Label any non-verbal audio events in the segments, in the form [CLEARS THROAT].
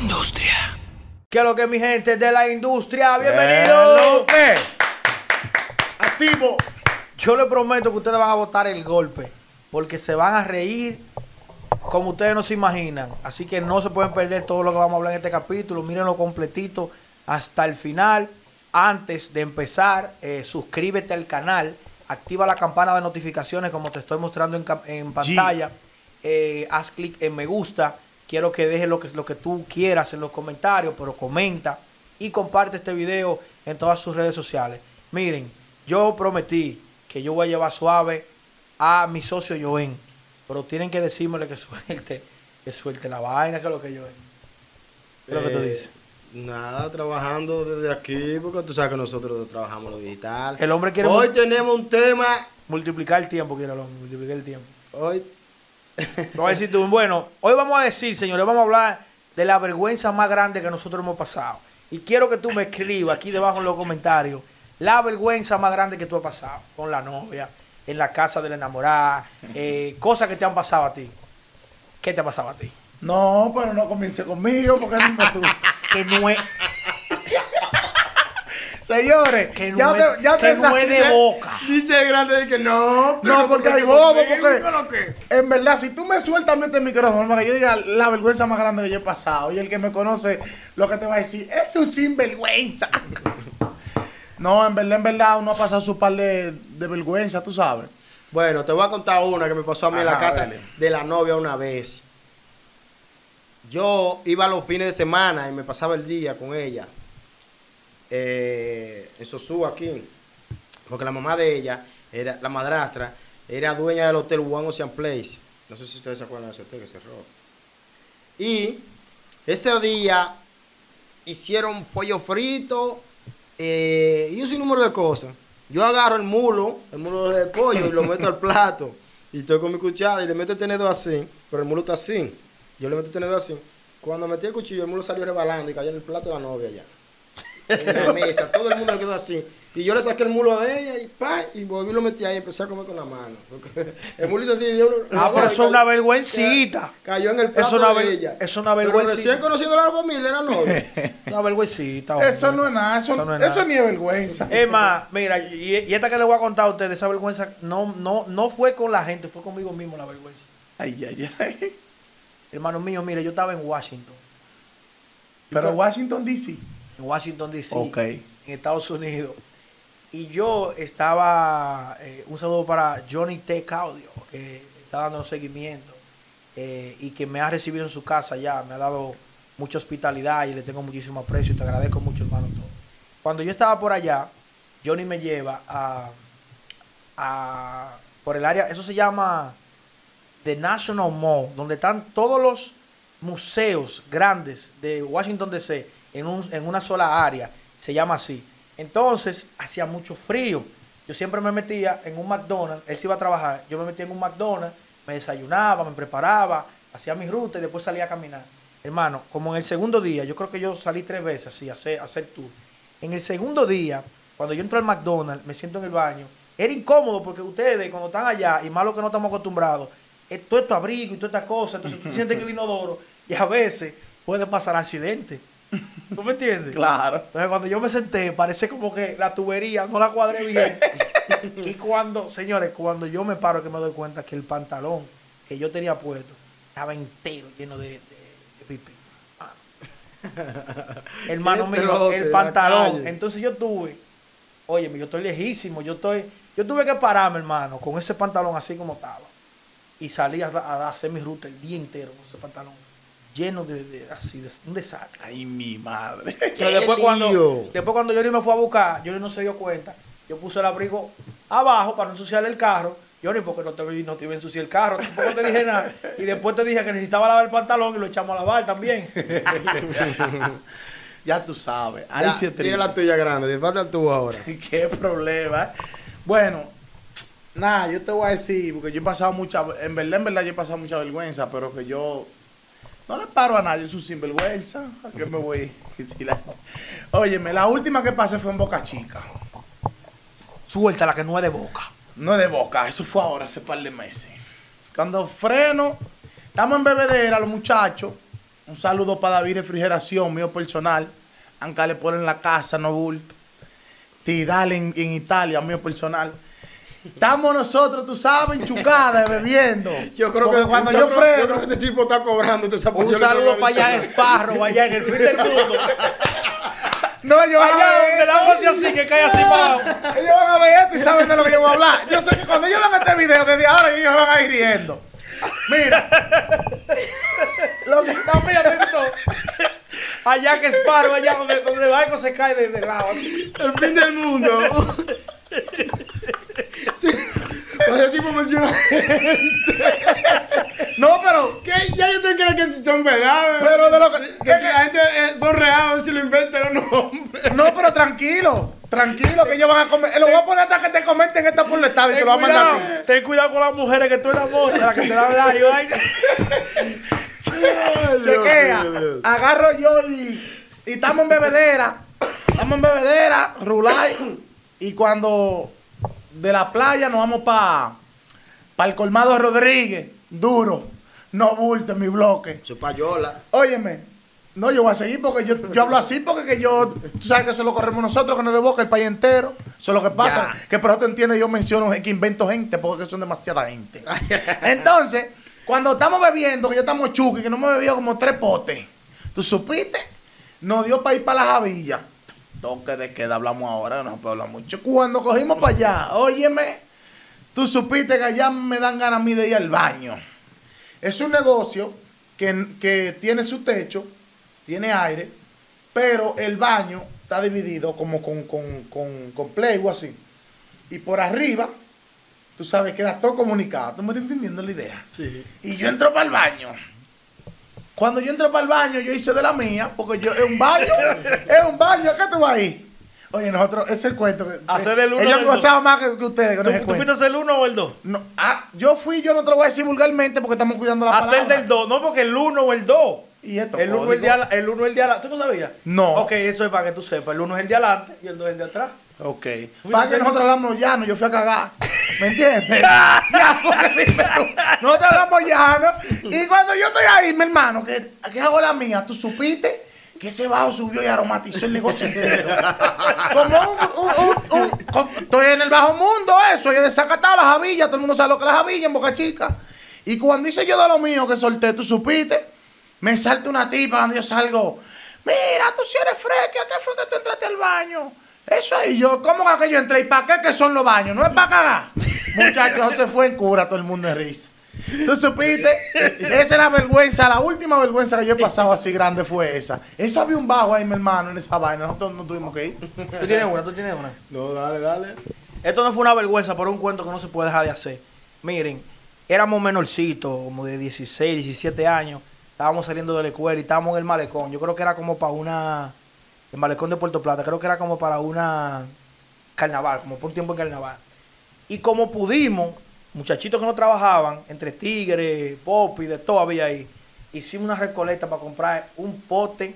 industria. ¿Qué es lo que mi gente de la industria? ¡Bienvenido! ¿Qué? Activo. Yo les prometo que ustedes van a votar el golpe, porque se van a reír como ustedes no se imaginan. Así que no se pueden perder todo lo que vamos a hablar en este capítulo. Mírenlo completito hasta el final. Antes de empezar, eh, suscríbete al canal, activa la campana de notificaciones como te estoy mostrando en pantalla. Eh, haz clic en me gusta. Quiero que dejes lo que, lo que tú quieras en los comentarios, pero comenta y comparte este video en todas sus redes sociales. Miren, yo prometí que yo voy a llevar suave a mi socio Joen, pero tienen que decírmele que [LAUGHS] suelte, que suelte la vaina, que es lo que Joen. ¿Qué es lo que tú Eh, dices? Nada, trabajando desde aquí, porque tú sabes que nosotros trabajamos lo digital. El hombre quiere Hoy tenemos un tema. multiplicar el tiempo, quiere el hombre, multiplicar el tiempo. Hoy. Voy a decir tú, bueno, hoy vamos a decir, señores, vamos a hablar de la vergüenza más grande que nosotros hemos pasado. Y quiero que tú me escribas aquí debajo en los comentarios la vergüenza más grande que tú has pasado con la novia, en la casa de la enamorada, eh, cosas que te han pasado a ti. ¿Qué te ha pasado a ti? No, pero no comience conmigo porque dime tú. [LAUGHS] Que no es, Señores, que ya te, ya que te no es de sa- boca. Dice el grande de que no. pero No, porque hay bobo, porque lo que- en verdad, si tú me sueltas este micrófono para que yo diga la vergüenza más grande que yo he pasado, y el que me conoce lo que te va a decir, es un sinvergüenza. [LAUGHS] No, en verdad, en verdad, uno ha pasado su par de, de vergüenza, tú sabes. Bueno, te voy a contar una que me pasó a mí en la casa de la novia una vez. Yo iba los fines de semana y me pasaba el día con ella. Eh, en Sosúa aquí. Porque la mamá de ella, era la madrastra, era dueña del hotel One Ocean Place. No sé si ustedes se acuerdan de ese hotel que cerró. Y ese día hicieron pollo frito eh, y un sinnúmero de cosas. Yo agarro el mulo, el mulo de pollo y lo meto al plato. Y estoy con mi cuchara y le meto el tenedor así, pero el mulo está así. Yo le meto el tenedor así. Cuando metí el cuchillo, el mulo salió rebalando y cayó en el plato de la novia ya. En la mesa, todo el mundo quedó así. Y yo le saqué el mulo de ella y pa, y volví y lo metí ahí y empecé a comer con la mano. Porque el mulo hizo así y dio un- Ah, pero eso es una vergüencita. Cayó en el plato Es una de ella. es una Pero vergüencita. recién conociendo a la familia era novia. [LAUGHS] Una vergüencita. hombre. Eso no es nada, eso, Eso no es eso nada. ni es vergüenza. Es más, mira, y, y esta que le voy a contar a ustedes, esa vergüenza, no, no, no fue con la gente, fue conmigo mismo la vergüenza. Ay, ay, ay. Hermano mío, mire, yo estaba en Washington, Pero Washington DC. En Washington DC, en Estados Unidos, y yo estaba, eh, un saludo para Johnny Tech Audio, que está dando seguimiento eh, y que me ha recibido en su casa ya, me ha dado mucha hospitalidad y le tengo muchísimo aprecio y te agradezco mucho, hermano. Todo. Cuando yo estaba por allá, Johnny me lleva a, a- por el área, eso se llama The National Mall, donde están todos los museos grandes de Washington DC en, un- en una sola área, se llama así. Entonces, hacía mucho frío. Yo siempre me metía en un McDonald's, él se iba a trabajar, yo me metía en un McDonald's, me desayunaba, me preparaba, hacía mi ruta y después salía a caminar. Hermano, como en el segundo día, yo creo que yo salí tres veces así, hacer, hacer tour. En el segundo día, cuando yo entro al McDonald's, me siento en el baño, era incómodo porque ustedes, cuando están allá, y más lo que no estamos acostumbrados, es todo esto abrigo y todas estas cosas, entonces tú sientes que el inodoro, y a veces puede pasar accidente. ¿Tú me entiendes? Claro. Entonces cuando yo me senté, parece como que la tubería no la cuadré bien. [LAUGHS] y cuando, señores, cuando yo me paro que me doy cuenta que el pantalón que yo tenía puesto estaba entero lleno de, de, de pipí. Mano. [LAUGHS] Hermano mío, el pantalón. Entonces yo tuve, oye, yo estoy lejísimo, yo estoy, yo tuve que pararme, hermano, con ese pantalón así como estaba. Y salí a, a hacer mi ruta el día entero con ese pantalón lleno de, de- así, de un desastre. Ay, mi madre. [LAUGHS] Pero después cuando, después cuando Johnny me fue a buscar, Johnny no se dio cuenta. Yo puse el abrigo abajo para no ensuciarle el carro. Johnny, porque no te, no te iba a ensuciar el carro, tampoco te dije nada. Y después te dije que necesitaba lavar el pantalón y lo echamos a lavar también. [LAUGHS] Ya tú sabes. Ahí sí Tiene la tuya grande, te falta tú ahora. [LAUGHS] Qué problema. ¿eh? Bueno, nada, yo te voy a decir, porque yo he pasado mucha, en verdad, en verdad, yo he pasado mucha vergüenza, pero que yo no le paro a nadie, su sinvergüenza. ¿A qué me voy Óyeme, la última que pasé fue en Boca Chica. Suelta la que no es de boca. No es de Boca, eso fue ahora, hace par de meses. Cuando freno, estamos en bebedera, los muchachos, Un saludo para David Refrigeración, mío personal. Anca le ponen la casa, no bulto. Tidal en, en Italia, mío personal. Estamos nosotros, tú sabes, enchucadas, bebiendo. Yo creo Porque que cuando yo yo freno, yo creo que este tipo está cobrando. Un yo saludo para allá en Sparrow, allá en el fin del mundo. [LAUGHS] no, ellos van, Allá a donde ver, el agua hace así, que cae así para abajo. ellos van a ver esto y saben de lo que yo voy a hablar. Yo sé que cuando ellos vean este video, desde ahora ellos van a ir riendo. Mira, lo que No, mira, Tito. Allá que Sparrow, allá donde, donde el barco se cae desde el lado. El fin del mundo. O sea, tipo menciona. [LAUGHS] No, pero que ya yo te creo que son verdad. Pero de lo que- que si la gente eh, son reales, si lo inventan los nombres. No, pero tranquilo, tranquilo, que ellos van a comer. Lo voy a poner hasta que te comenten esta por el estado y te lo voy a mandar a cuidado, ti. ten cuidado con las mujeres que tú enamoras, las que te dan like. ay. Chequea, agarro yo y, y estamos en bebedera. Estamos en bebedera, rulay. Y cuando de la playa nos vamos para el colmado Rodríguez, duro, no bulto en mi bloque. Su payola. Óyeme, no, yo voy a seguir porque yo, yo hablo así porque que yo, tú sabes que eso lo corremos nosotros, que no es de boca el país entero. Eso es lo que pasa. Ya. Que por eso te entiendes, yo menciono que invento gente porque son demasiada gente. [LAUGHS] Entonces, cuando estamos bebiendo, que ya estamos chuki, que no me bebido como tres potes, ¿tú supiste? Nos dio para ir para la Javilla. Toque de queda, hablamos ahora, no se puede hablar mucho. Cuando cogimos para allá, óyeme, tú supiste que allá me dan ganas a mí de ir al baño. Es un negocio que, que tiene su techo, tiene aire, pero el baño está dividido como con, con, con, con play o así. Y por arriba, tú sabes, queda todo comunicado. ¿Tú me estás entendiendo la idea? Sí. Y yo entro para el baño. Cuando yo entro para el baño, yo hice de la mía, porque yo, es un baño, es un baño, ¿qué tú vas ahí? Oye, nosotros, ese es el cuento. Hacer del uno Ellos gozaban más que, que ustedes ¿Tú, tú fuiste a hacer el uno o el dos? No, ah, yo fui, yo no te lo voy a decir vulgarmente porque estamos cuidando la Hacer palabra. del dos, no porque el uno o el dos. Y esto, El uno, código. el de el uno el de. ¿Tú no sabías? No. Ok, eso es para que tú sepas. El uno es el de adelante y el dos es el de atrás. Ok. Para que nosotros hablamos llano, yo fui a cagar. ¿Me entiendes? [LAUGHS] ya, porque dime tú. Nosotros hablamos llano. Y cuando yo estoy ahí, mi hermano, que, que hago la mía, tú supiste que ese bajo subió y aromatizó el negocio entero. [LAUGHS] Como un, un- un- un- co- estoy en el bajo mundo, eso, y he desacatado las javillas, todo el mundo sabe lo que es la javilla en Boca Chica. Y cuando hice yo de lo mío que solté, tú supiste, me salta una tipa cuando yo salgo. Mira, tú si eres fresca, ¿qué fue que tú entraste al baño? Eso ahí, yo, ¿cómo que yo entré? ¿Y para qué que son los baños? No es para cagar. [LAUGHS] Muchachos, se fue en cura todo el mundo de risa. ¿Tú supiste? Esa es la vergüenza, la última vergüenza que yo he pasado así grande fue esa. Eso había un bajo ahí, mi hermano, en esa vaina. Nosotros no tuvimos que ir. Tú tienes una, tú tienes una. No, dale, dale. Esto no fue una vergüenza, pero un cuento que no se puede dejar de hacer. Miren, éramos menorcitos, como de 16, 17 años. Estábamos saliendo de la escuela y estábamos en el malecón. Yo creo que era como para una. El malecón de Puerto Plata, creo que era como para una. Carnaval, como por un tiempo en carnaval. Y como pudimos, muchachitos que no trabajaban, entre tigres, pop y de todo había ahí, hicimos una recolecta para comprar un pote.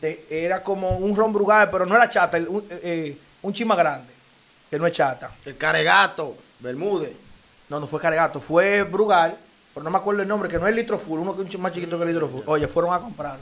De, era como un ron brugal, pero no era chata, el- un, eh, un chima grande, que no es chata. El caregato, Bermúdez. No, no fue Cargato, fue Brugal, pero no me acuerdo el nombre, que no es Litro Full, uno que es un más chiquito que el Litro Full. Oye, fueron a comprar.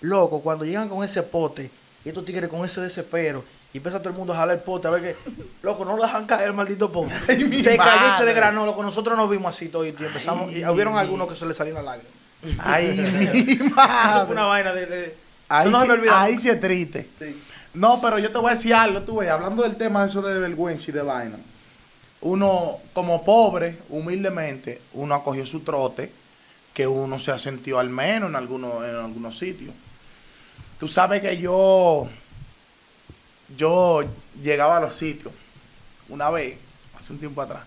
Loco, cuando llegan con ese pote, y estos tigres con ese desespero, y empieza todo el mundo a jalar el pote, a ver que, loco, no lo dejan caer el maldito pote. [LAUGHS] Ay, se cayó y se desgranó, loco, nosotros nos vimos así todo y empezamos, y hubieron algunos que se les salían las lágrimas. Ay, [LAUGHS] mi Eso madre. fue una vaina de... de- Ahí, eso no se me olvida. ahí sí es triste. Sí. No, pero yo te voy a decir algo, tú ves, hablando del tema de eso de vergüenza y de vaina. Uno, como pobre, humildemente, uno acogió su trote, que uno se ha sentido al menos en algunos, en algunos sitios. Tú sabes que yo, yo llegaba a los sitios, una vez, hace un tiempo atrás,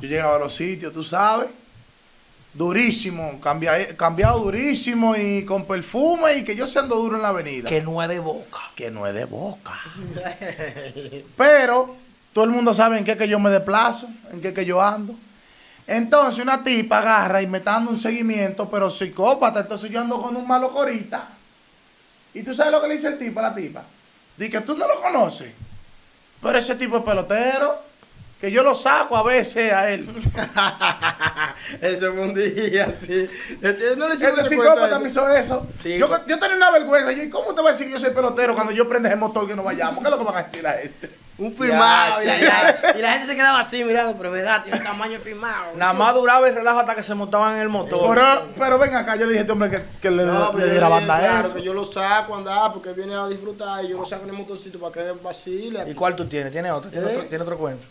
yo llegaba a los sitios, tú sabes, durísimo, cambia- cambiado durísimo y con perfume y que yo se ando duro en la avenida Que no es de boca. que no es de boca. Pero todo el mundo sabe en qué que yo me desplazo, en qué que yo ando. Entonces una tipa agarra y me está dando un seguimiento, pero psicópata, entonces yo ando con un malo corita. ¿Y tú sabes lo que le dice el tipo a la tipa? Dice que tú no lo conoces. Pero ese tipo es pelotero. que yo lo saco a veces a él. [LAUGHS] Eso fue un día, sí. Este, No le Este psicópata me hizo eso. Sí, yo, pues. yo tenía una vergüenza. Yo, ¿y cómo te voy a decir que yo soy pelotero cuando yo prende el motor que no vayamos? ¿Qué es lo que van a decir a este? Un firmado. Ya, y, la, y la gente se quedaba así mirando, pero verdad, tiene tamaño firmado. Nada más duraba el relajo hasta que se montaban en el motor. Pero, pero ven acá, yo le dije a este hombre que, que le, No, le diera banda claro, eso. que yo lo saco a andar porque viene a disfrutar y yo lo saco en el motorcito para que vacile. ¿Y cuál tú tienes? ¿Tiene otro? ¿Tiene, ¿Eh? otro, ¿tiene otro cuento?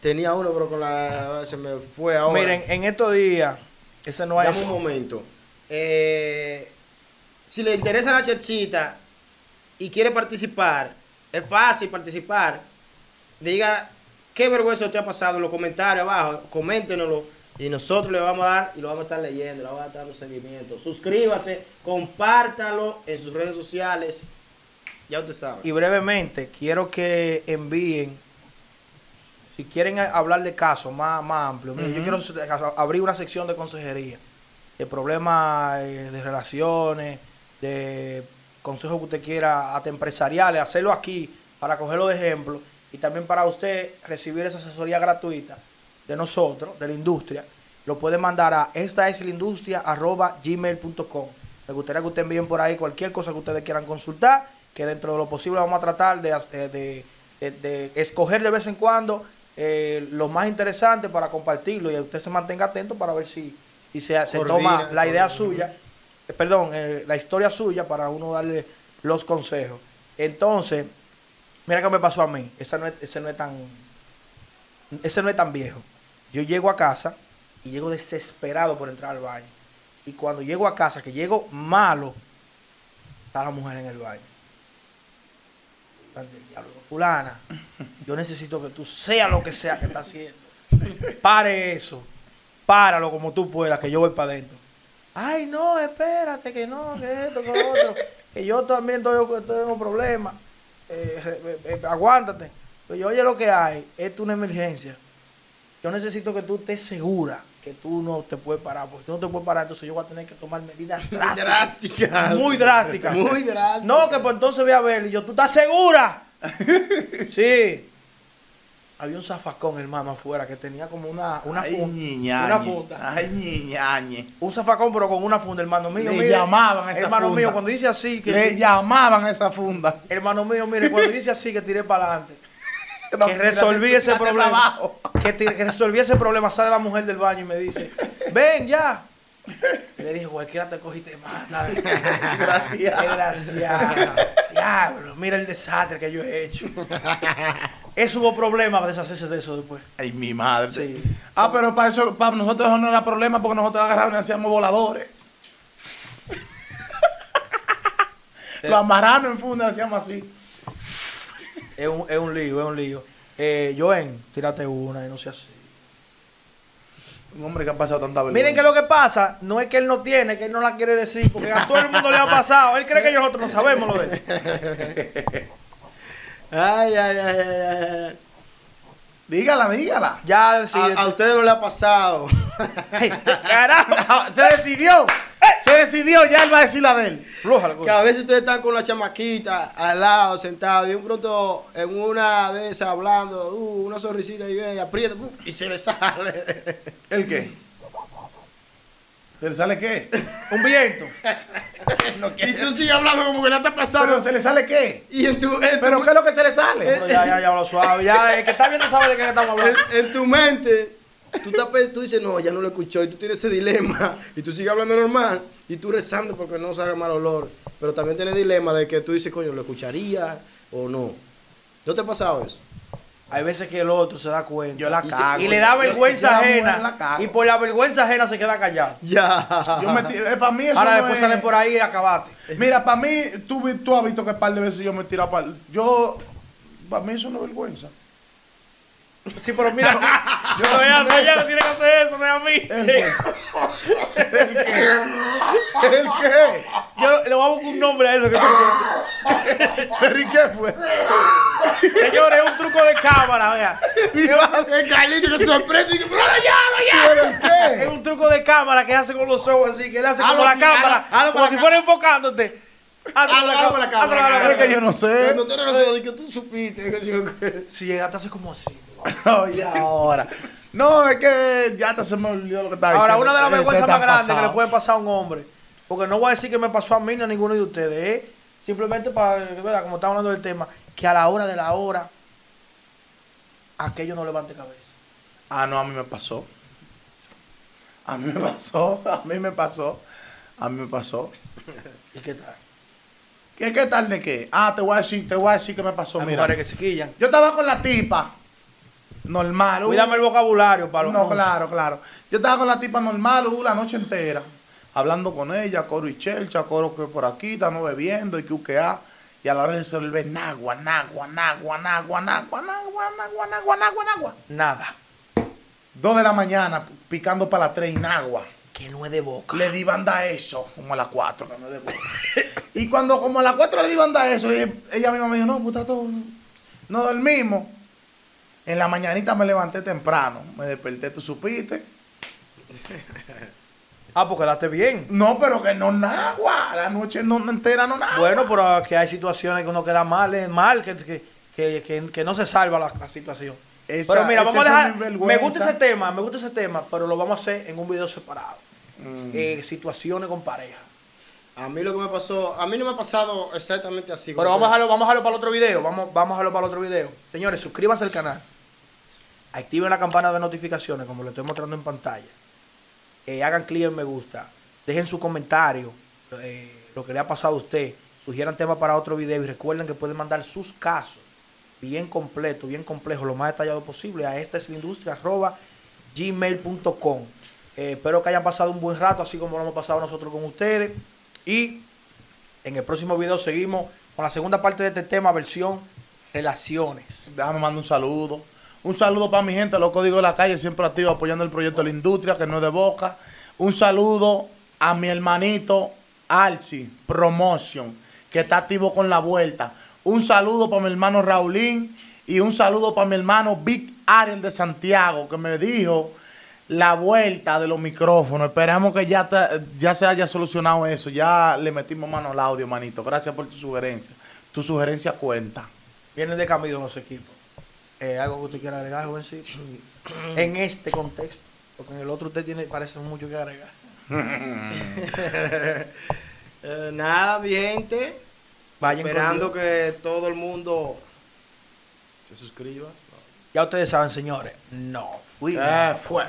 Tenía uno, pero con la. Se me fue ahora. Miren, en estos días, ese no Dame es... un momento. Eh, si le interesa la cherchita y quiere participar, es fácil participar. Diga qué vergüenza te ha pasado en los comentarios abajo, coméntenoslo y nosotros le vamos a dar y lo vamos a estar leyendo, le vamos a estar dando seguimiento. Suscríbase, compártalo en sus redes sociales. Ya usted sabe. Y brevemente, quiero que envíen, si quieren hablar de casos más, más amplios, yo quiero abrir una sección de consejería, de problemas eh, de relaciones, de consejos que usted quiera, hasta empresariales, hacerlo aquí para cogerlo de ejemplo y también para usted recibir esa asesoría gratuita de nosotros, de la industria, lo puede mandar a esta es la industria arroba gmail.com. Me gustaría que ustedes envíen por ahí cualquier cosa que ustedes quieran consultar, que dentro de lo posible vamos a tratar de, hac- de, de- de escoger de vez en cuando eh, lo más interesante para compartirlo y usted se mantenga atento para ver si, si se, se toma la idea suya, eh, perdón, eh, la historia suya para uno darle los consejos. Entonces, mira qué me pasó a mí, esa no es, ese no es tan ese no es tan viejo. Yo llego a casa y llego desesperado por entrar al baño. Y cuando llego a casa, que llego malo, está la mujer en el baño. Fulana, yo necesito que tú seas lo que sea que está haciendo. Pare eso. Páralo como tú puedas, que yo voy para adentro. Ay, no, espérate, que no, que esto, que lo otro. Que yo también en un problema. Eh, eh, aguántate. Pues yo, oye, lo que hay, esto es una emergencia. Yo necesito que tú estés segura que tú no te puedes parar, porque tú no te puedes parar, entonces yo voy a tener que tomar medidas [LAUGHS] drásticas. Drásticas. Muy drásticas. Muy drásticas. No, que pues entonces voy a ver, y yo, ¿tú estás segura? [LAUGHS] sí. Había un zafacón, hermano, afuera, que tenía como una, una, Ay, funda, una funda. Ay, ñiñañe. Un zafacón, pero con una funda, hermano mío. Le mire, llamaban a esa Hermano funda. mío, cuando dice así, que Le llamaban a esa funda. hermano mío, mire, cuando dice así, que tiré para adelante. [LAUGHS] No, que resolví tírate- ese tírate problema. Que, ti- que resolví ese problema. Sale la mujer del baño y me dice, ven ya. Le dije, cualquiera te cogiste más. Desgraciado. Desgraciado. Diablo, mira el desastre que yo he hecho. Eso hubo problemas para deshacerse de eso después. Ay, mi madre. Sí. Ah, pero para eso, para nosotros eso no era problema porque nosotros agarrábamos y hacíamos voladores. [LAUGHS] Lo amarraron en funda hacíamos así. Es un, es un lío, es un lío. Eh, Joen, tírate una y no sea así. Un hombre que ha pasado tanta vergüenza. Miren que lo que pasa no es que él no tiene, que él no la quiere decir, porque a todo el mundo le ha pasado. Él cree que nosotros no sabemos lo de él. [LAUGHS] Ay, ay, ay, ay, ay. Dígala, dígala. Ya, sí. A, a ustedes no le ha pasado. Hey, carajo. [LAUGHS] Se decidió. Se decidió, ya él va a decir la de él. Que a veces ustedes están con la chamaquita al lado, sentado, y un pronto en una de esas hablando, uh, una sonrisita y ve, aprieta, uh, y se le sale. ¿El qué? ¿Se le sale qué? [LAUGHS] Un viento. y tú sigues hablando como que no está pasando. ¿Pero se le sale qué? y en tu, en tu- ¿Pero qué es lo que se le sale? Pero ya, ya, ya, lo suave. Ya, el que está viendo sabe de qué estamos hablando. en, en tu mente, tú, estás pe- tú dices, no, ya no lo escuchó, y tú tienes ese dilema, y tú sigues hablando normal, y tú rezando porque no salga mal olor. Pero también tienes dilema de que tú dices, coño, ¿lo escucharía o no? ¿No te ha pasado eso? Hay veces que el otro se da cuenta. Yo la y, se- cago. y le da vergüenza yo la mujer ajena. y por la vergüenza ajena se queda callado. Ya. Yo me eh, para mí eso Ahora no después es- salen por ahí y acabate. Mira, para mí, tú, vi- tú has visto que un par de veces yo me he tirado para... Yo... Para mí eso no es vergüenza. Sí, pero mira, sí. [LAUGHS] Yo no es a ella que tiene que hacer eso, no es a mí. ¿El qué? ¿El qué? ¿El qué? Yo le voy a buscar un nombre a eso que tú. [LAUGHS] ¿Pero y qué fue? Señores, es un truco de cámara, vea. El Carlito que se sorprende y que, pero ya, ¿Pero el Es un truco de cámara que hace con los ojos así, que él hace como la cámara, como si fuera enfocándote. Hazlo la cámara, la Es que yo no sé. Cuando tú gracioso, di que tú supiste. Sí, hasta hace como así. [LAUGHS] Oye, ahora. No, es que ya te se me olvidó lo que estaba Ahora, diciendo. una de las Este vergüenzas más grandes que le pueden pasar a un hombre, porque no voy a decir que me pasó a mí ni a ninguno de ustedes, es simplemente para, ¿verdad? como estamos hablando del tema, que a la hora de la hora, aquello no levante cabeza. Ah, no, a mí me pasó. A mí me pasó, a mí me pasó, a mí me pasó. [LAUGHS] ¿Y qué tal? ¿Qué, qué tal de qué? Ah, te voy a decir, te voy a decir qué me pasó. Hay Mira, mujeres que se quillan. yo estaba con la tipa, normal. uh, Cuídame el vocabulario para los No, claro, claro. Yo estaba con la tipa normal uh, la noche entera, hablando con ella, coro y chelcha, coro que por aquí, estamos bebiendo y que uquea. Y a la hora de resolver, nagua, nagua, nagua, nagua, nagua, nagua, nagua, nagua, nagua, nagua. Nada. Dos de la mañana, picando para las tres, nagua. Que no es de boca. Le di banda a eso, como a las cuatro. que no es de boca. [LAUGHS] y cuando como a las cuatro le di banda a eso, ella, ella misma me dijo, no, puta, todo. No dormimos. En la mañanita me levanté temprano, me desperté, tú supiste. [LAUGHS] Ah, pues quedaste bien. No, pero que no nagua, la noche no entera no nagua. Bueno, pero que hay situaciones que uno queda mal, es mal, que, que, que, que- que no se salva la, la situación. Esa- pero mira, vamos a dejar. Me gusta ese tema, me gusta ese tema, pero lo vamos a hacer en un video separado. Mm. Eh, situaciones con pareja. A mí lo que me pasó, a mí no me ha pasado exactamente así. Pero vamos a dejarlo, vamos a dejarlo para el otro video. Vamos, vamos a dejarlo para el otro video. Señores, suscríbanse al canal. Activen la campana de notificaciones, como lo estoy mostrando en pantalla. Eh, hagan clic en me gusta. Dejen su comentario. eh, lo que le ha pasado a usted. Sugieran temas para otro video. Y recuerden que pueden mandar sus casos. Bien completo, bien complejo, lo más detallado posible. A esta es la industria gmail.com. Eh, espero que hayan pasado un buen rato, así como lo hemos pasado nosotros con ustedes. Y en el próximo video seguimos con la segunda parte de este tema, versión relaciones. Déjame mandar un saludo. Un saludo para mi gente, los códigos de la calle, siempre activo apoyando el proyecto de la industria, que no es de boca. Un saludo a mi hermanito Alci Promotion, que está activo con la vuelta. Un saludo para mi hermano Raulín y un saludo para mi hermano Big Ariel de Santiago, que me dijo la vuelta de los micrófonos. Esperamos que ya, ya se haya solucionado eso. Ya le metimos mano al audio, manito. Gracias por tu sugerencia. Tu sugerencia cuenta. Vienen de camino los equipos. Eh, ¿Algo que usted quiera agregar, jovencito? [CLEARS THROAT] en este contexto. Porque en el otro usted tiene, parece mucho que agregar. [LAUGHS] Eh, nada, mi gente. Vayan esperando que todo el mundo se suscriba. Ya ustedes saben, señores. No fui. Eh, fue.